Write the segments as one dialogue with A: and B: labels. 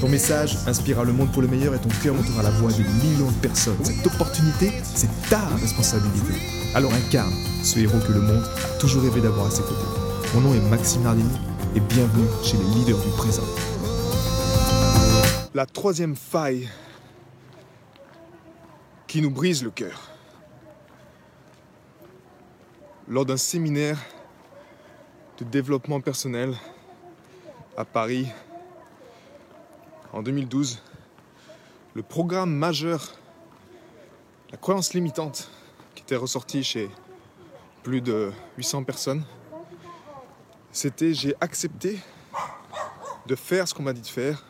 A: Ton message inspirera le monde pour le meilleur et ton cœur montera la voix de millions de personnes. Cette opportunité, c'est ta responsabilité. Alors incarne ce héros que le monde a toujours rêvé d'avoir à ses côtés. Mon nom est Maxime Nardini et bienvenue chez les leaders du présent. La troisième faille qui nous brise le cœur. Lors d'un séminaire de développement personnel à Paris en 2012, le programme majeur, la croyance limitante, qui était ressorti chez plus de 800 personnes, c'était j'ai accepté de faire ce qu'on m'a dit de faire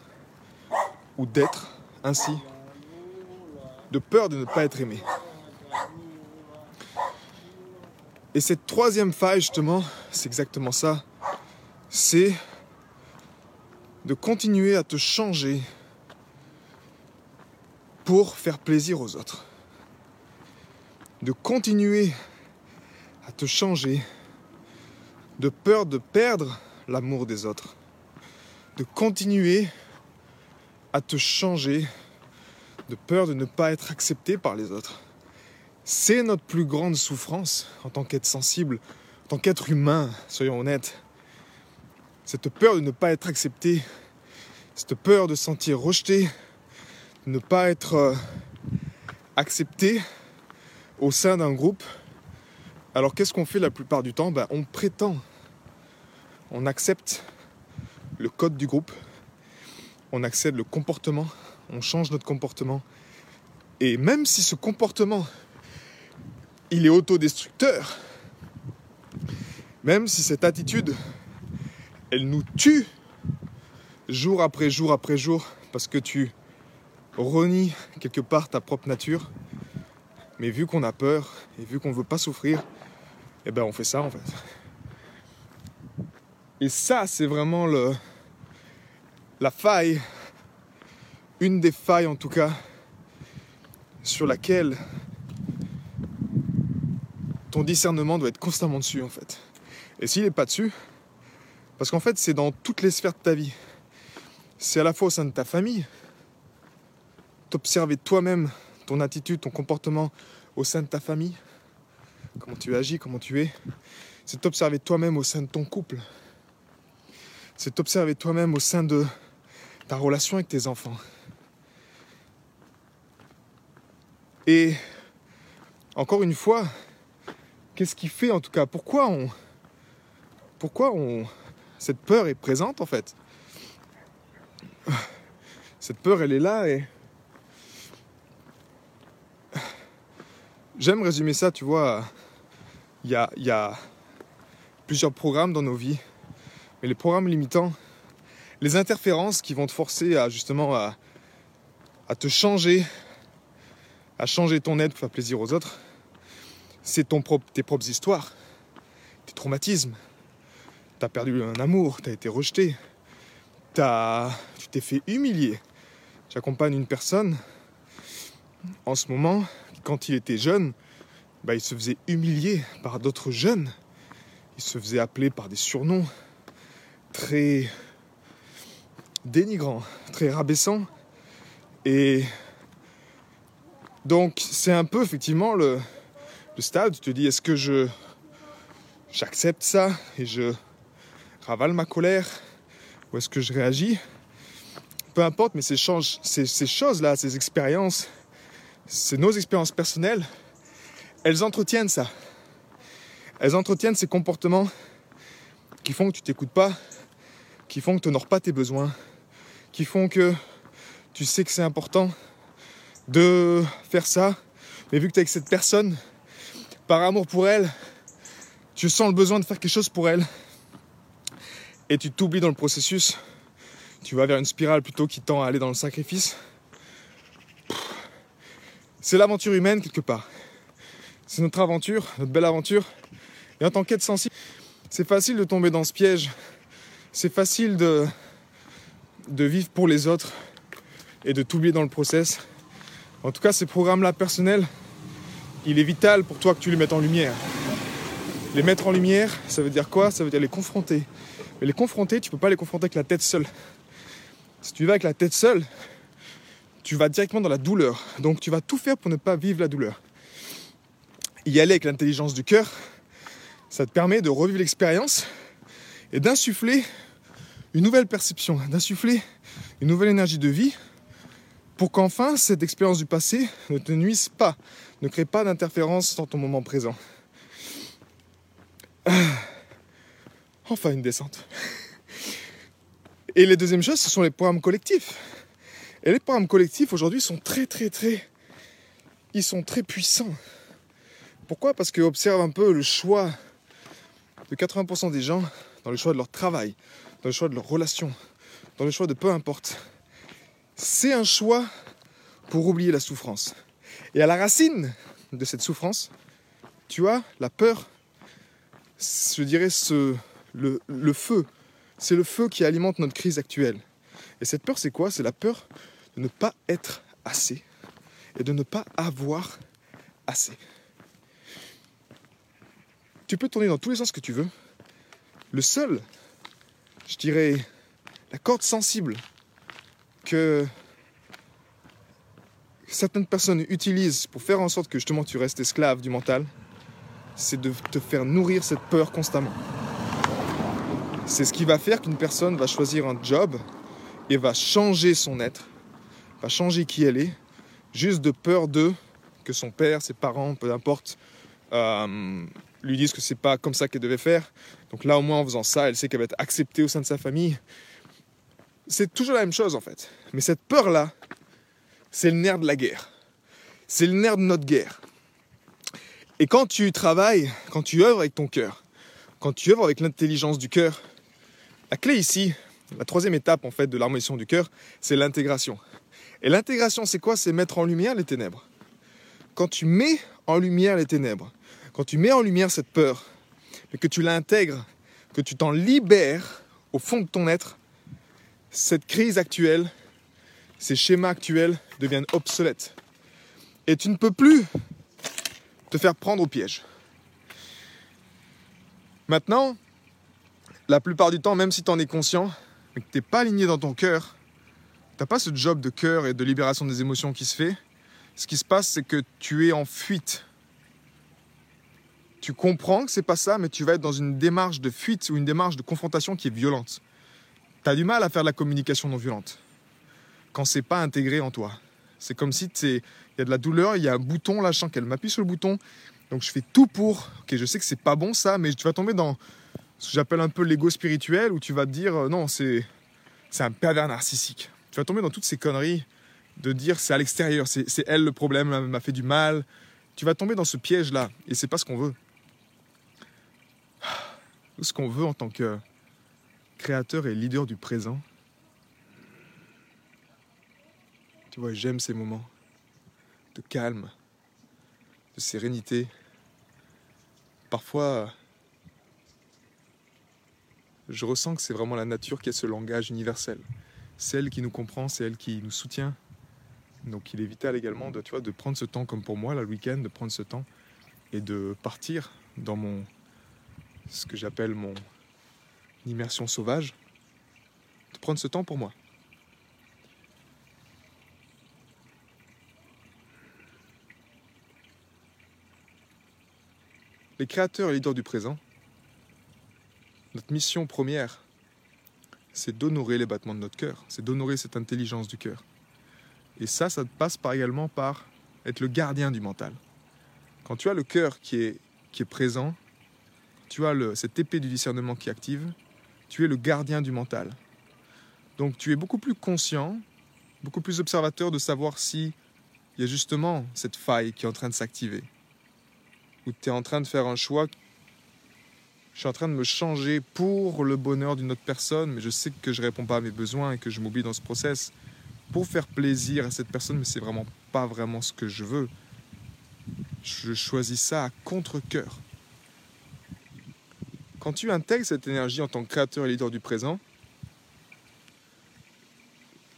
A: ou d'être ainsi, de peur de ne pas être aimé. Et cette troisième faille, justement, c'est exactement ça. C'est de continuer à te changer pour faire plaisir aux autres. De continuer à te changer de peur de perdre l'amour des autres. De continuer à te changer de peur de ne pas être accepté par les autres. C'est notre plus grande souffrance en tant qu'être sensible, en tant qu'être humain, soyons honnêtes cette peur de ne pas être accepté, cette peur de se sentir rejeté, de ne pas être euh, accepté au sein d'un groupe. Alors qu'est-ce qu'on fait la plupart du temps? Ben, On prétend, on accepte le code du groupe, on accepte le comportement, on change notre comportement. Et même si ce comportement, il est autodestructeur, même si cette attitude elle nous tue jour après jour après jour parce que tu renies quelque part ta propre nature. Mais vu qu'on a peur et vu qu'on ne veut pas souffrir, eh ben on fait ça en fait. Et ça, c'est vraiment le, la faille, une des failles en tout cas, sur laquelle ton discernement doit être constamment dessus en fait. Et s'il n'est pas dessus, parce qu'en fait, c'est dans toutes les sphères de ta vie. C'est à la fois au sein de ta famille, t'observer toi-même, ton attitude, ton comportement au sein de ta famille, comment tu agis, comment tu es. C'est t'observer toi-même au sein de ton couple. C'est t'observer toi-même au sein de ta relation avec tes enfants. Et encore une fois, qu'est-ce qui fait en tout cas Pourquoi on, pourquoi on, cette peur est présente en fait. Cette peur, elle est là et... J'aime résumer ça, tu vois. Il y a, plusieurs programmes dans nos vies, mais les programmes limitants, les interférences qui vont te forcer à justement à, te changer, à changer ton aide pour faire plaisir aux autres, c'est propre, tes propres histoires, tes traumatismes, T'as perdu un amour, t'as été rejeté, as, tu t'es fait humilier. J'accompagne une personne en ce moment, quand il était jeune, bah, il se faisait humilier par d'autres jeunes. Il se faisait appeler par des surnoms très dénigrants, très rabaissants. Et donc c'est un peu effectivement le, le stade, tu te dis est-ce que je j'accepte ça et je ravale ma colère? Ou est-ce que je réagis? Peu importe, mais ces, choses-là, ces expériences, c'est nos expériences personnelles, elles entretiennent ça. Elles entretiennent ces comportements qui font que tu t'écoutes pas, qui font que tu n'honores pas tes besoins, qui font que tu sais que c'est important de faire ça, mais vu que tu es avec cette personne, par amour pour elle, tu sens le besoin de faire quelque chose pour elle, et tu t'oublies dans le processus, tu vas vers une spirale plutôt qui tend à aller dans le sacrifice, C'est l'aventure humaine quelque part. C'est notre aventure, notre belle aventure. Et en tant qu'être sensible, c'est facile de tomber dans ce piège. C'est facile de, de vivre pour les autres et de t'oublier dans le process. En tout cas, ces programmes-là personnels, il est vital pour toi que tu les mettes en lumière. Les mettre en lumière, ça veut dire quoi? Ça veut dire les confronter. Mais les confronter, tu peux pas les confronter avec la tête seule. Si tu vas avec la tête seule, tu vas directement dans la douleur. Donc tu vas tout faire pour ne pas vivre la douleur. Y aller avec l'intelligence du cœur, ça te permet de revivre l'expérience et d'insuffler une nouvelle perception, d'insuffler une nouvelle énergie de vie pour qu'enfin cette expérience du passé ne te nuise pas, ne crée pas d'interférence dans ton moment présent. Ah. Enfin une descente. Et les deuxième chose, ce sont les programmes collectifs. Et les programmes collectifs aujourd'hui sont très très très... Ils sont très puissants. Pourquoi? Parce que observe un peu le choix de 80% des gens dans le choix de leur travail, dans le choix de leurs relations, dans le choix de peu importe. C'est un choix pour oublier la souffrance. Et à la racine de cette souffrance, tu as la peur, je dirais ce, le, feu c'est le feu qui alimente notre crise actuelle. Et cette peur, c'est quoi? C'est la peur de ne pas être assez et de ne pas avoir assez. Tu peux tourner dans tous les sens que tu veux. Le seul, je dirais, la corde sensible que certaines personnes utilisent pour faire en sorte que justement tu restes esclave du mental, c'est de te faire nourrir cette peur constamment. C'est ce qui va faire qu'une personne va choisir un job et va changer son être, va changer qui elle est, juste de peur de que son père, ses parents, peu importe, euh, lui disent que c'est pas comme ça qu'elle devait faire. Donc là, au moins, en faisant ça, elle sait qu'elle va être acceptée au sein de sa famille. C'est toujours la même chose en fait. Mais cette peur-là, c'est le nerf de la guerre. C'est le nerf de notre guerre. Et quand tu travailles, quand tu œuvres avec ton cœur, quand tu œuvres avec l'intelligence du cœur, la clé ici, la troisième étape en fait de l'harmonisation du cœur, c'est l'intégration. Et l'intégration, c'est quoi? C'est mettre en lumière les ténèbres. Quand tu mets en lumière les ténèbres, quand tu mets en lumière cette peur, mais que tu l'intègres, que tu t'en libères au fond de ton être, cette crise actuelle, ces schémas actuels deviennent obsolètes. Et tu ne peux plus te faire prendre au piège. Maintenant, la plupart du temps, même si tu en es conscient, mais que tu n'es pas aligné dans ton cœur, tu n'as pas ce job de cœur et de libération des émotions qui se fait, ce qui se passe, c'est que tu es en fuite. Tu comprends que c'est pas ça, mais tu vas être dans une démarche de fuite ou une démarche de confrontation qui est violente. Tu as du mal à faire de la communication non violente quand c'est pas intégré en toi. C'est comme si il y a de la douleur, il y a un bouton là, je sens qu'elle m'appuie sur le bouton, donc je fais tout pour. Ok, je sais que c'est pas bon ça, mais tu vas tomber dans ce que j'appelle un peu l'ego spirituel, où tu vas te dire euh, non, c'est c'est un pervers narcissique. Tu vas tomber dans toutes ces conneries de dire c'est à l'extérieur, c'est elle le problème, elle m'a fait du mal. Tu vas tomber dans ce piège là, et c'est pas ce qu'on veut. Ce qu'on veut en tant que créateur et leader du présent. Tu vois, j'aime ces moments de calme, de sérénité. Parfois, je ressens que c'est vraiment la nature qui a ce langage universel. C'est elle qui nous comprend, c'est elle qui nous soutient. Donc il est vital également de, tu vois, de prendre ce temps, comme pour moi, le week-end, de prendre ce temps et de partir dans mon, ce que j'appelle mon immersion sauvage, de prendre ce temps pour moi. les créateurs et leaders du présent, notre mission première, c'est d'honorer les battements de notre cœur, c'est d'honorer cette intelligence du cœur. Et ça, ça passe par également par être le gardien du mental. Quand tu as le cœur qui est, qui est présent, tu as cette épée du discernement qui active, tu es le gardien du mental. Donc tu es beaucoup plus conscient, beaucoup plus observateur de savoir si il y a justement cette faille qui est en train de s'activer où tu es en train de faire un choix. Je suis en train de me changer pour le bonheur d'une autre personne, mais je sais que je ne réponds pas à mes besoins et que je m'oublie dans ce process. pour faire plaisir à cette personne, mais c'est vraiment pas vraiment ce que je veux. Je choisis ça à contre-coeur. Quand tu intègres cette énergie en tant que créateur et leader du présent,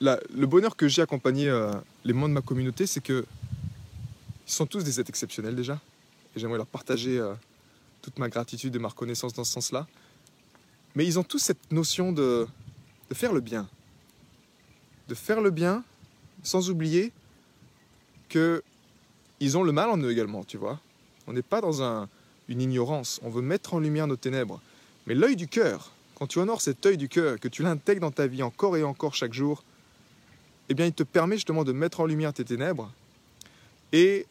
A: le bonheur que j'ai accompagné euh, les membres de ma communauté, c'est que ils sont tous des êtres exceptionnels déjà. Et j'aimerais leur partager euh, toute ma gratitude et ma reconnaissance dans ce sens-là. Mais ils ont tous cette notion de, de faire le bien. De faire le bien sans oublier que ils ont le mal en eux également, tu vois. On n'est pas dans un, une ignorance. On veut mettre en lumière nos ténèbres. Mais l'œil du cœur, quand tu honores cet œil du cœur, que tu l'intègres dans ta vie encore et encore chaque jour, eh bien, il te permet justement de mettre en lumière tes ténèbres et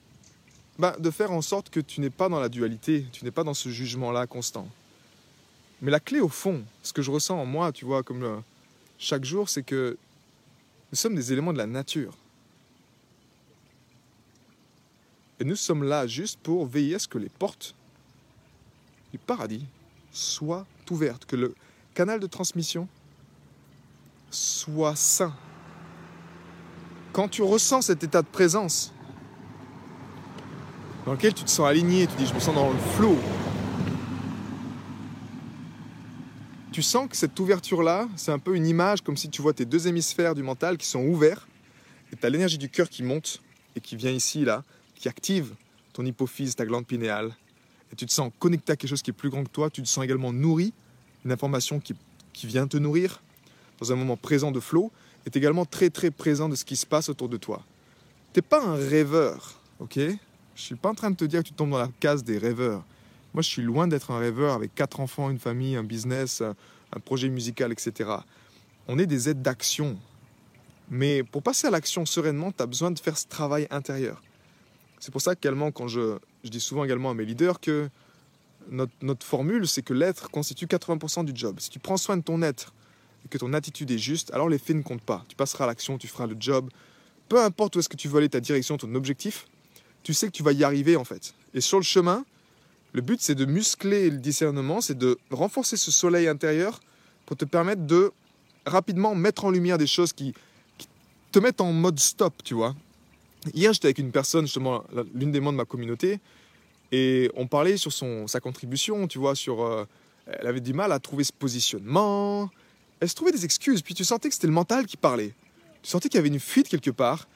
A: bah, de faire en sorte que tu n'es pas dans la dualité, tu n'es pas dans ce jugement-là constant. Mais la clé au fond, ce que je ressens en moi, tu vois, comme euh, chaque jour, c'est que nous sommes des éléments de la nature. Et nous sommes là juste pour veiller à ce que les portes du paradis soient ouvertes, que le canal de transmission soit sain. Quand tu ressens cet état de présence, dans lequel tu te sens aligné, tu dis je me sens dans le flot, tu sens que cette ouverture-là, c'est un peu une image comme si tu vois tes deux hémisphères du mental qui sont ouverts, et tu as l'énergie du cœur qui monte et qui vient ici, là, qui active ton hypophyse, ta glande pinéale, et tu te sens connecté à quelque chose qui est plus grand que toi, tu te sens également nourri, une information qui, qui vient te nourrir, dans un moment présent de flow, est également très très présent de ce qui se passe autour de toi. Tu n'es pas un rêveur, ok? Je suis pas en train de te dire que tu tombes dans la case des rêveurs. Moi, je suis loin d'être un rêveur avec quatre enfants, une famille, un business, un projet musical, etc. On est des aides d'action. Mais pour passer à l'action sereinement, tu as besoin de faire ce travail intérieur. C'est pour ça qu'également, quand je, je, dis souvent également à mes leaders que notre, notre formule, c'est que l'être constitue 80% du job. Si tu prends soin de ton être et que ton attitude est juste, alors les faits ne comptent pas. Tu passeras à l'action, tu feras le job. Peu importe où est-ce que tu veux aller, ta direction, ton objectif, tu sais que tu vas y arriver en fait. Et sur le chemin, le but c'est de muscler le discernement, c'est de renforcer ce soleil intérieur pour te permettre de rapidement mettre en lumière des choses qui, te mettent en mode stop, tu vois. Hier, j'étais avec une personne, justement, l'une des membres de ma communauté, et on parlait sur son, sa contribution, tu vois, sur... Euh, elle avait du mal à trouver ce positionnement, elle se trouvait des excuses, puis tu sentais que c'était le mental qui parlait. Tu sentais qu'il y avait une fuite quelque part,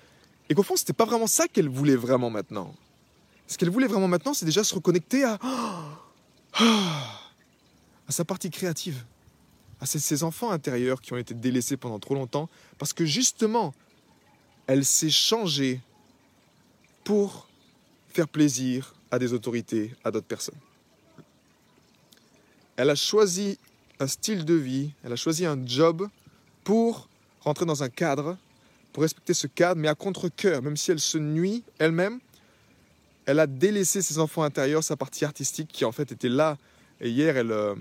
A: et qu'au fond, c'était pas vraiment ça qu'elle voulait vraiment maintenant. Ce qu'elle voulait vraiment maintenant, c'est déjà se reconnecter à... à sa partie créative, à ses enfants intérieurs qui ont été délaissés pendant trop longtemps, parce que justement, elle s'est changée pour faire plaisir à des autorités, à d'autres personnes. Elle a choisi un style de vie, elle a choisi un job pour rentrer dans un cadre, pour respecter ce cadre, mais à contre-coeur, même si elle se nuit elle-même, elle a délaissé ses enfants intérieurs, sa partie artistique qui en fait était là. Et hier, elle, euh,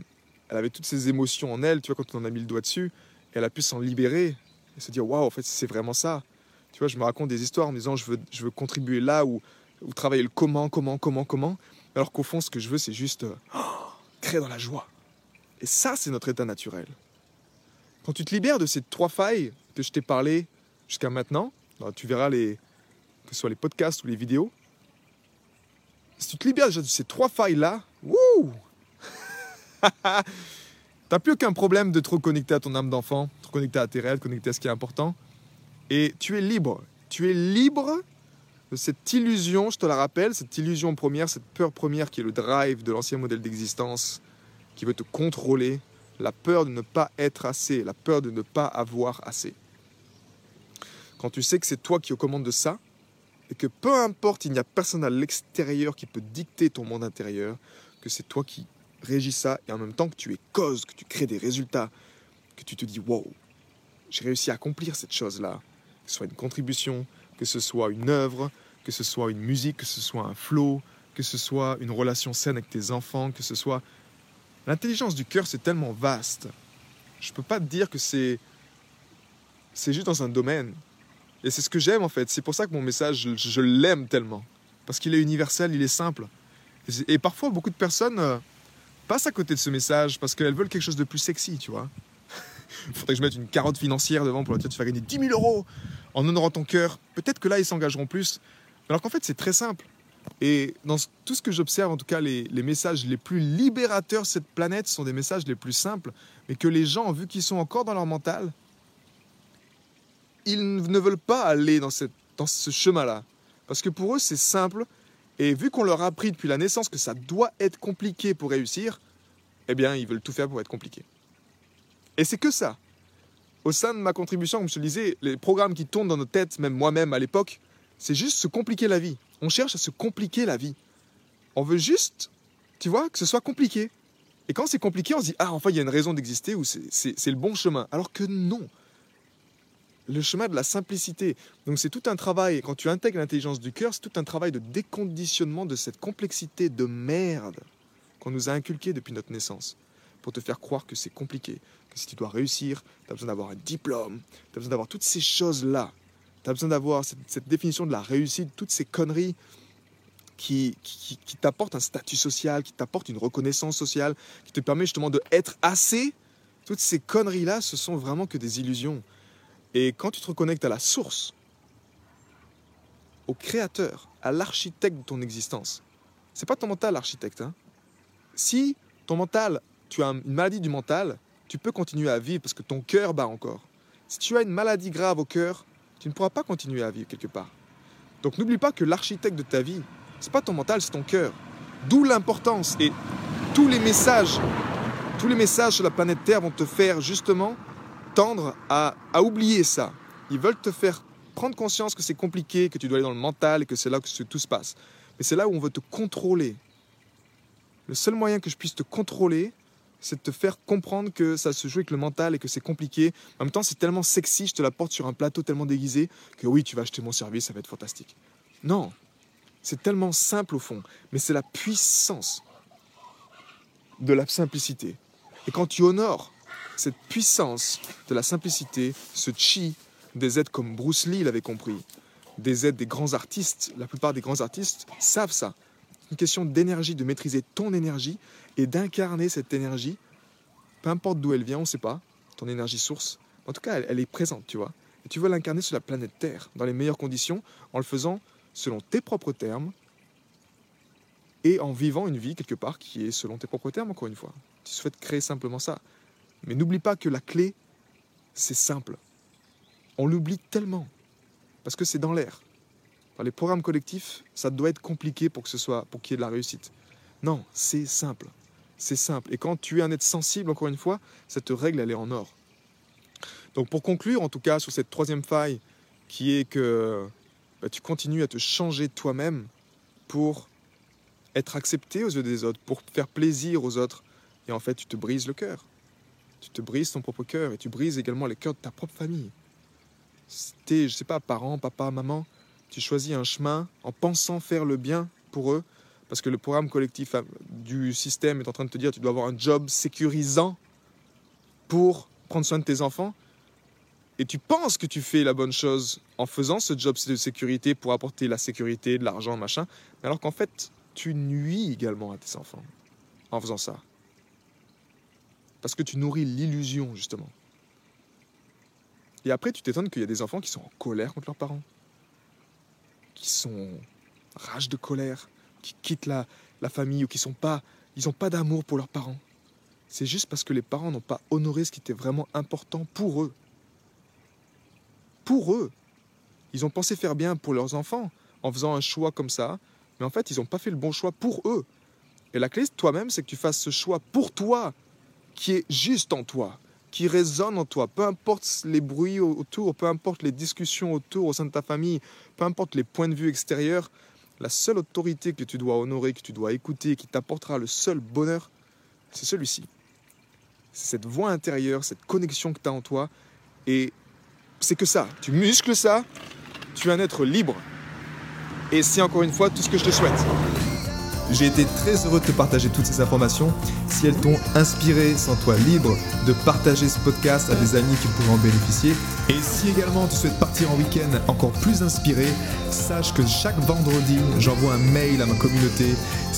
A: elle avait toutes ces émotions en elle, tu vois, quand on a mis le doigt dessus, elle a pu s'en libérer et se dire, waouh, en fait, c'est vraiment ça. Tu vois, je me raconte des histoires en disant je veux, je veux contribuer là ou, travailler le comment, comment, comment, comment. Alors qu'au fond, ce que je veux, c'est juste euh, créer dans la joie. Et ça, c'est notre état naturel. Quand tu te libères de ces trois failles que je t'ai parlé jusqu'à maintenant, bah, tu verras les, que ce soit les podcasts ou les vidéos, si tu te libères déjà de ces trois failles-là, wouh T'as plus aucun problème de te reconnecter à ton âme d'enfant, te reconnecter à tes rêves, connecter à ce qui est important. Et tu es libre. Tu es libre de cette illusion, je te la rappelle, cette illusion première, cette peur première qui est le drive de l'ancien modèle d'existence, qui veut te contrôler, la peur de ne pas être assez, la peur de ne pas avoir assez. Quand tu sais que c'est toi qui es aux commandes de ça, et que peu importe, il n'y a personne à l'extérieur qui peut dicter ton monde intérieur, que c'est toi qui régis ça, et en même temps que tu es cause, que tu crées des résultats, que tu te dis, wow, j'ai réussi à accomplir cette chose-là, que ce soit une contribution, que ce soit une œuvre, que ce soit une musique, que ce soit un flow, que ce soit une relation saine avec tes enfants, que ce soit... L'intelligence du cœur, c'est tellement vaste. Je ne peux pas te dire que c'est... C'est juste dans un domaine. Et c'est ce que j'aime en fait. C'est pour ça que mon message, je, l'aime tellement. Parce qu'il est universel, il est simple. Et, parfois, beaucoup de personnes euh, passent à côté de ce message parce qu'elles veulent quelque chose de plus sexy, tu vois. Il faudrait que je mette une carotte financière devant pour leur dire tu vas gagner 10 000 euros en honorant ton cœur. Peut-être que là, ils s'engageront plus. Alors qu'en fait, c'est très simple. Et dans tout ce que j'observe, en tout cas, les, les, messages les plus libérateurs de cette planète sont des messages les plus simples, mais que les gens, vu qu'ils sont encore dans leur mental, ils ne veulent pas aller dans, ce chemin-là. Parce que pour eux, c'est simple. Et vu qu'on leur a appris depuis la naissance que ça doit être compliqué pour réussir, eh bien, ils veulent tout faire pour être compliqué. Et c'est que ça. Au sein de ma contribution, comme je te le disais, les programmes qui tournent dans nos têtes, même moi-même à l'époque, c'est juste se compliquer la vie. On cherche à se compliquer la vie. On veut juste, tu vois, que ce soit compliqué. Et quand c'est compliqué, on se dit, ah, enfin, il y a une raison d'exister ou c'est le bon chemin. Alors que non. Le chemin de la simplicité. Donc c'est tout un travail, quand tu intègres l'intelligence du cœur, c'est tout un travail de déconditionnement de cette complexité de merde qu'on nous a inculquée depuis notre naissance. Pour te faire croire que c'est compliqué, que si tu dois réussir, tu as besoin d'avoir un diplôme, tu as besoin d'avoir toutes ces choses-là. Tu as besoin d'avoir cette, définition de la réussite, toutes ces conneries qui, qui, t'apportent un statut social, qui t'apportent une reconnaissance sociale, qui te permet justement de être assez. Toutes ces conneries-là, ce sont vraiment que des illusions. Et quand tu te reconnectes à la source, au créateur, à l'architecte de ton existence, c'est pas ton mental l'architecte. Hein. Si ton mental, tu as une maladie du mental, tu peux continuer à vivre parce que ton cœur bat encore. Si tu as une maladie grave au cœur, tu ne pourras pas continuer à vivre quelque part. Donc n'oublie pas que l'architecte de ta vie, c'est pas ton mental, c'est ton cœur. D'où l'importance et tous les messages, tous les messages sur la planète Terre vont te faire justement tendre à, oublier ça. Ils veulent te faire prendre conscience que c'est compliqué, que tu dois aller dans le mental et que c'est là que tout se passe. Mais c'est là où on veut te contrôler. Le seul moyen que je puisse te contrôler, c'est de te faire comprendre que ça se joue avec le mental et que c'est compliqué. En même temps, c'est tellement sexy, je te la porte sur un plateau tellement déguisé que oui, tu vas acheter mon service, ça va être fantastique. Non, c'est tellement simple au fond, mais c'est la puissance de la simplicité. Et quand tu honores cette puissance de la simplicité, ce chi des êtres comme Bruce Lee l'avait compris, des êtres des grands artistes, la plupart des grands artistes savent ça. Une question d'énergie, de maîtriser ton énergie et d'incarner cette énergie, peu importe d'où elle vient, on ne sait pas, ton énergie source. En tout cas, elle, est présente, tu vois. Et tu veux l'incarner sur la planète Terre, dans les meilleures conditions, en le faisant selon tes propres termes et en vivant une vie quelque part qui est selon tes propres termes, encore une fois. Tu souhaites créer simplement ça. Mais n'oublie pas que la clé, c'est simple. On l'oublie tellement, parce que c'est dans l'air. Dans les programmes collectifs, ça doit être compliqué pour que ce soit, pour qu'il y ait de la réussite. Non, c'est simple. C'est simple. Et quand tu es un être sensible, encore une fois, cette règle, elle est en or. Donc pour conclure, en tout cas, sur cette troisième faille, qui est que bah, tu continues à te changer toi-même pour être accepté aux yeux des autres, pour faire plaisir aux autres. Et en fait, tu te brises le cœur. Tu te brises ton propre cœur et tu brises également les cœurs de ta propre famille. Si t'es, je sais pas, parent, papa, maman, tu choisis un chemin en pensant faire le bien pour eux, parce que le programme collectif euh, du système est en train de te dire tu dois avoir un job sécurisant pour prendre soin de tes enfants. Et tu penses que tu fais la bonne chose en faisant ce job de sécurité pour apporter la sécurité, de l'argent, machin, alors qu'en fait, tu nuis également à tes enfants en faisant ça. Parce que tu nourris l'illusion, justement. Et après, tu t'étonnes qu'il y a des enfants qui sont en colère contre leurs parents, qui sont rage de colère, qui quittent la, la famille ou qui sont pas, ils n'ont pas d'amour pour leurs parents. C'est juste parce que les parents n'ont pas honoré ce qui était vraiment important pour eux. Pour eux. Ils ont pensé faire bien pour leurs enfants en faisant un choix comme ça, mais en fait, ils n'ont pas fait le bon choix pour eux. Et la clé, toi-même, c'est que tu fasses ce choix pour toi, qui est juste en toi, qui résonne en toi. Peu importe les bruits autour, peu importe les discussions autour au sein de ta famille, peu importe les points de vue extérieurs, la seule autorité que tu dois honorer, que tu dois écouter, qui t'apportera le seul bonheur, c'est celui-ci. C'est cette voix intérieure, cette connexion que tu as en toi. Et c'est que ça. Tu muscles ça, tu es un être libre. Et c'est encore une fois tout ce que je te souhaite. J'ai été très heureux de te partager toutes ces informations. Si elles t'ont inspiré, sens-toi libre de partager ce podcast à des amis qui pourraient en bénéficier. Et si également tu souhaites partir en week-end encore plus inspiré, sache que chaque vendredi, j'envoie un mail à ma communauté